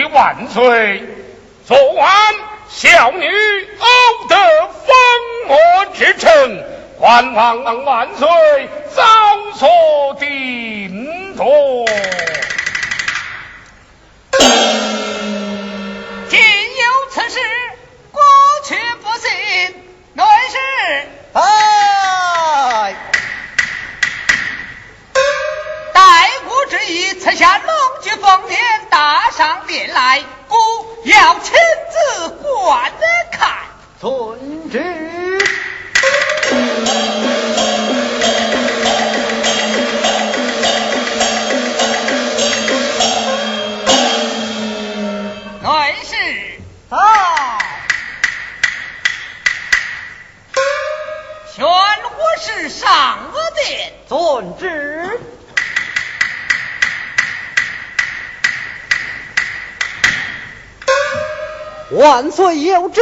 万岁！昨晚小女偶得封魔之臣，还望万岁早所定夺。今有此事，过去不信，乃是哎，待国之意，赐下龙驹凤年。打上殿来，姑要亲自观看。遵旨。有旨，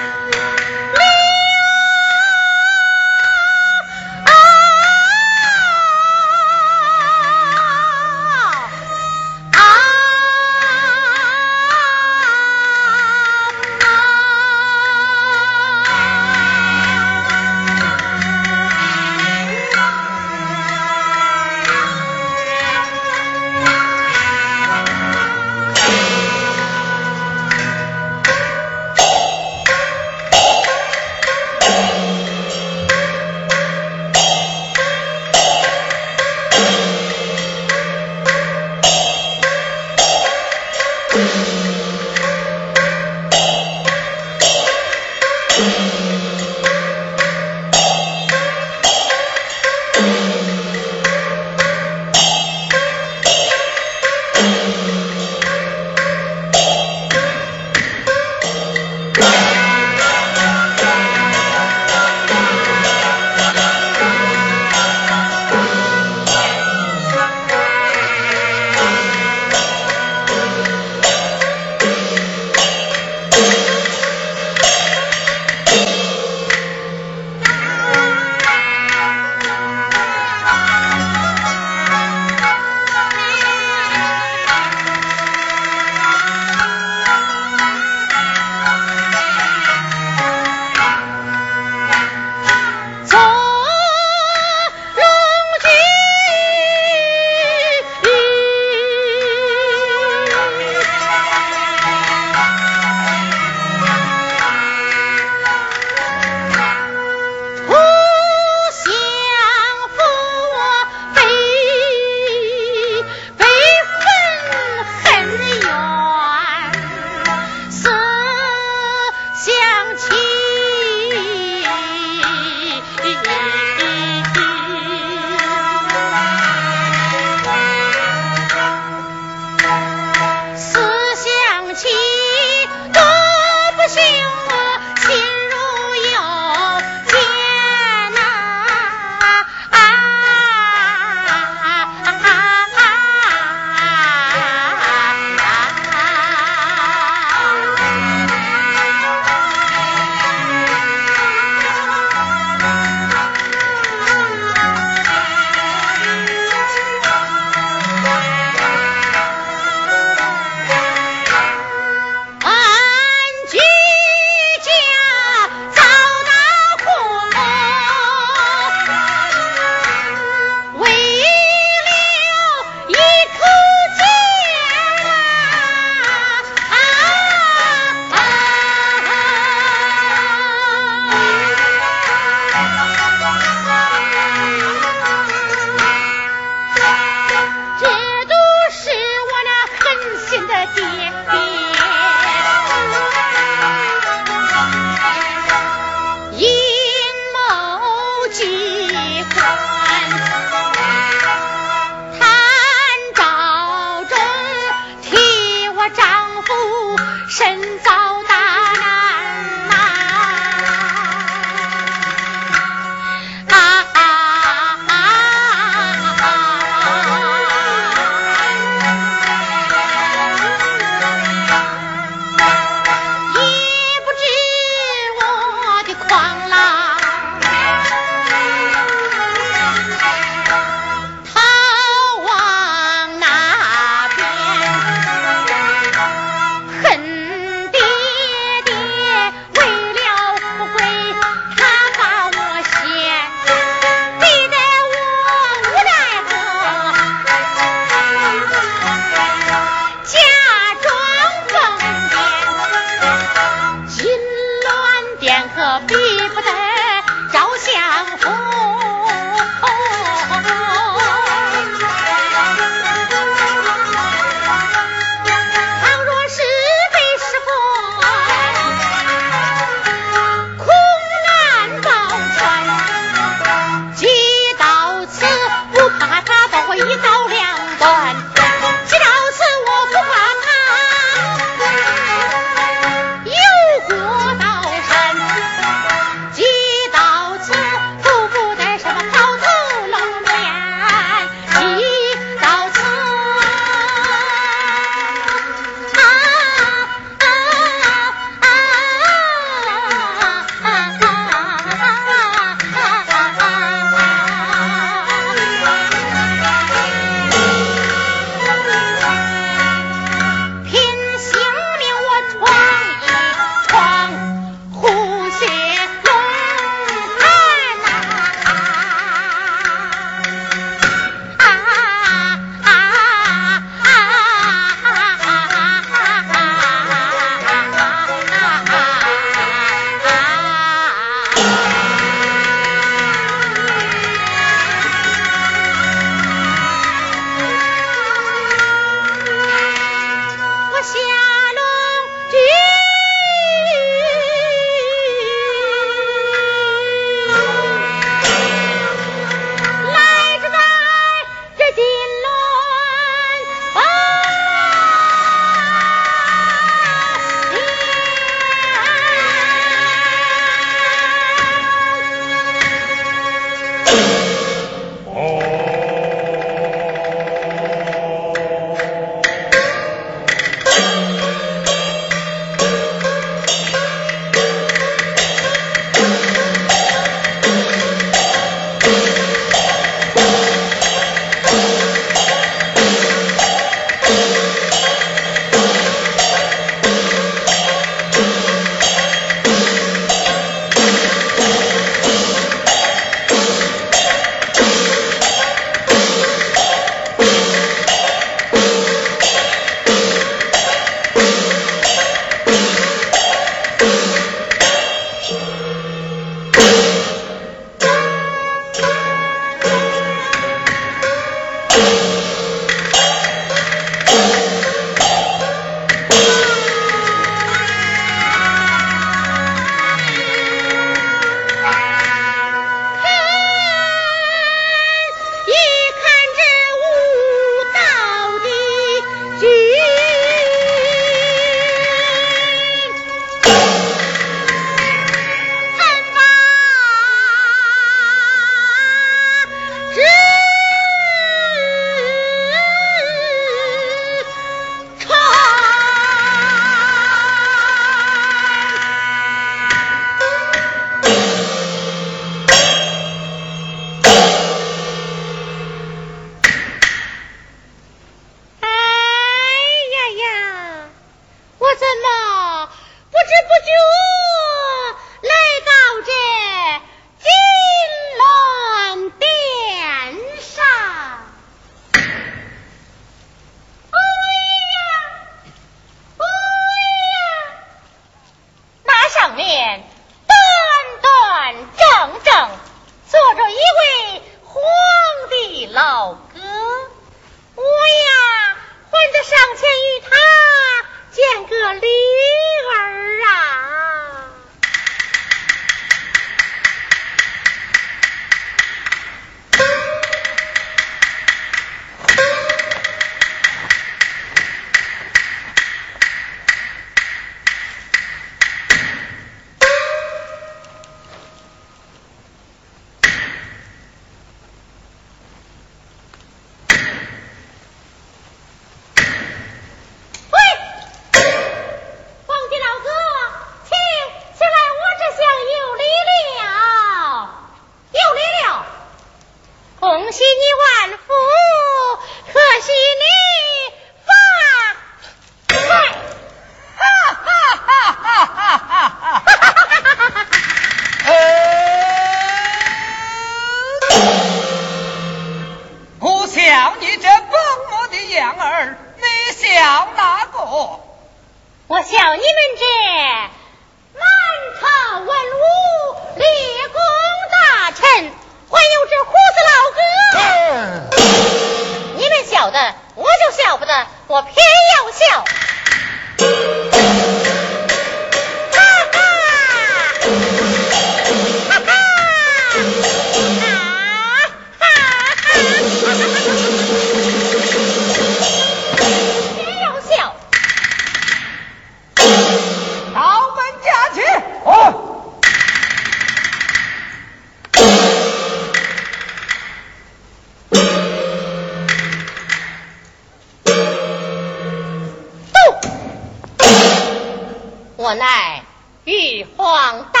大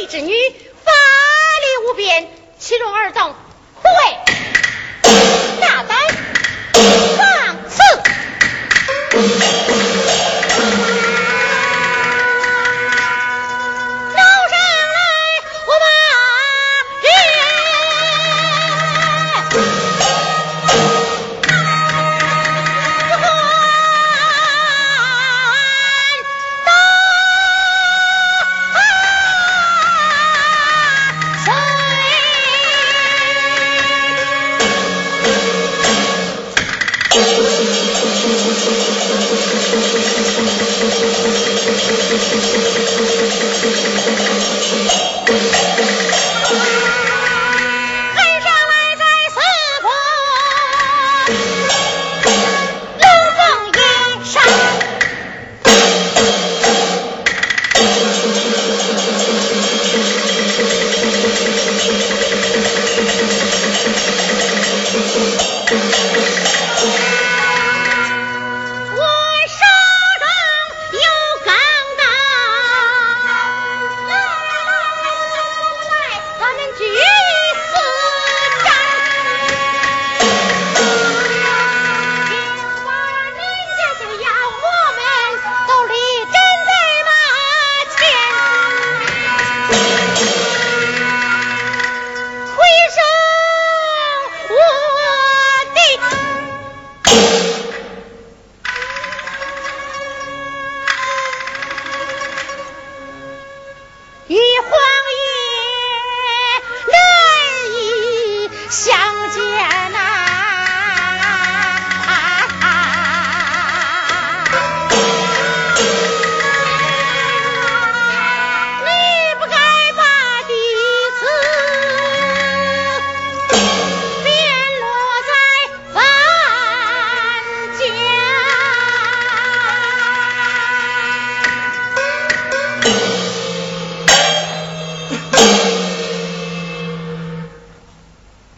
力之女法力无边岂容尔等胡为大胆放肆。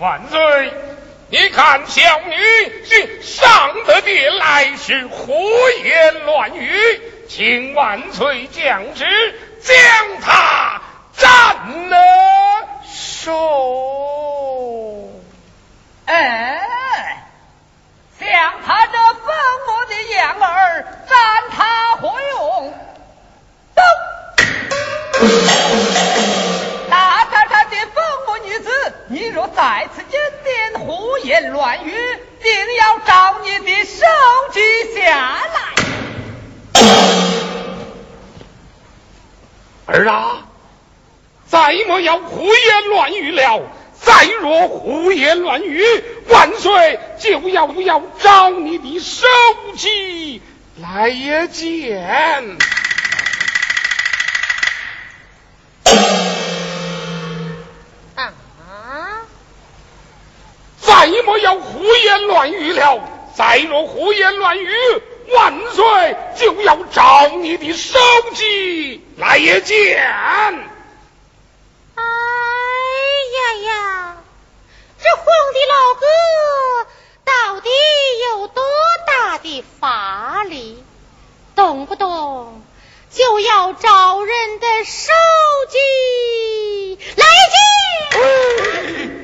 万岁！你看小女是上得殿来是胡言乱语，请万岁降旨将他斩了首。哎，将他这疯魔的儿斩他何用？你若再次见点胡言乱语，定要照你的手机下来。儿啊，再莫要胡言乱语了。再若胡言乱语，万岁就要不要找你的手机来也见。你莫要胡言乱语了，再若胡言乱语，万岁就要召你的手级来见。哎呀呀，这皇帝老哥到底有多大的法力？动不动就要找人的首级，来见。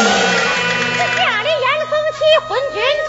这家里严嵩欺昏君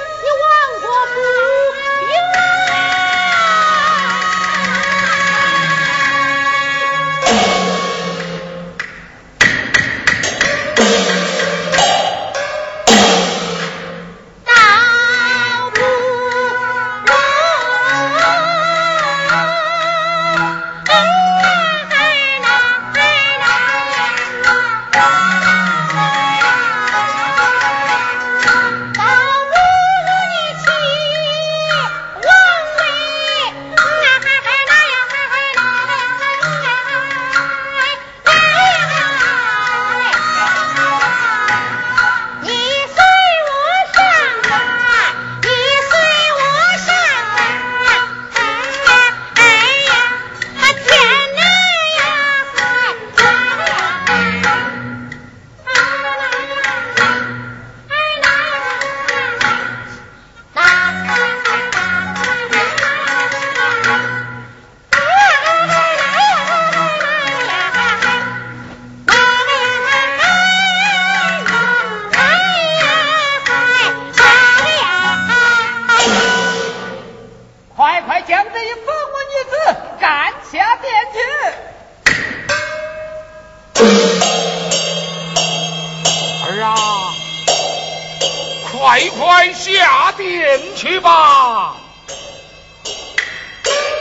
快快下殿去吧！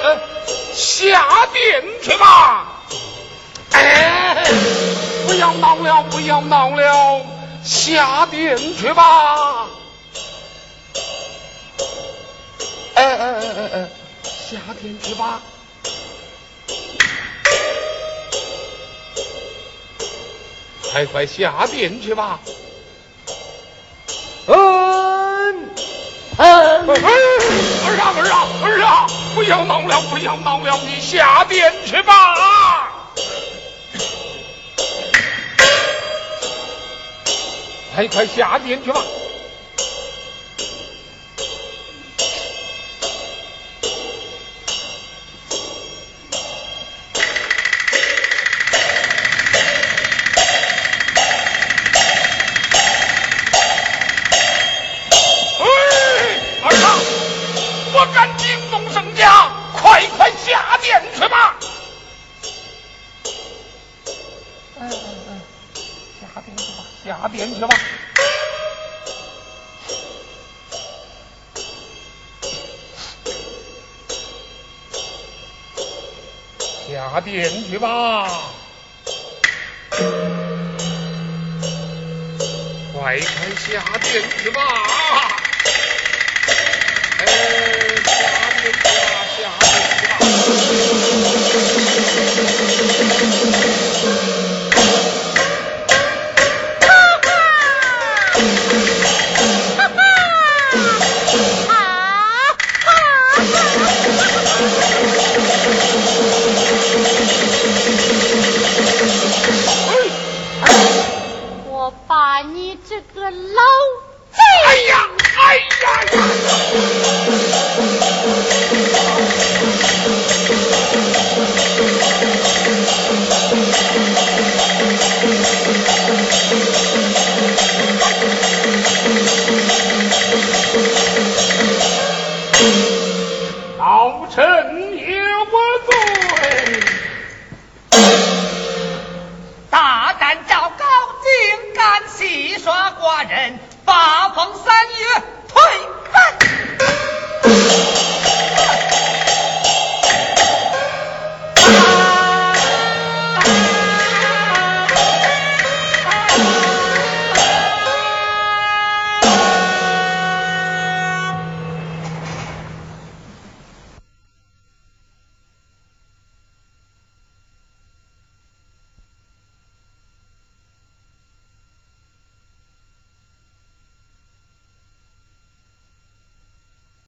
呃，下殿去吧！哎，不要闹了，不要闹了，下殿去吧！哎哎哎哎哎，下殿去吧！快快下殿去吧！嗯嗯，儿啊儿啊儿啊！不要闹了，不要闹了，你下殿去吧！快快下殿去吧！大胆昭老臣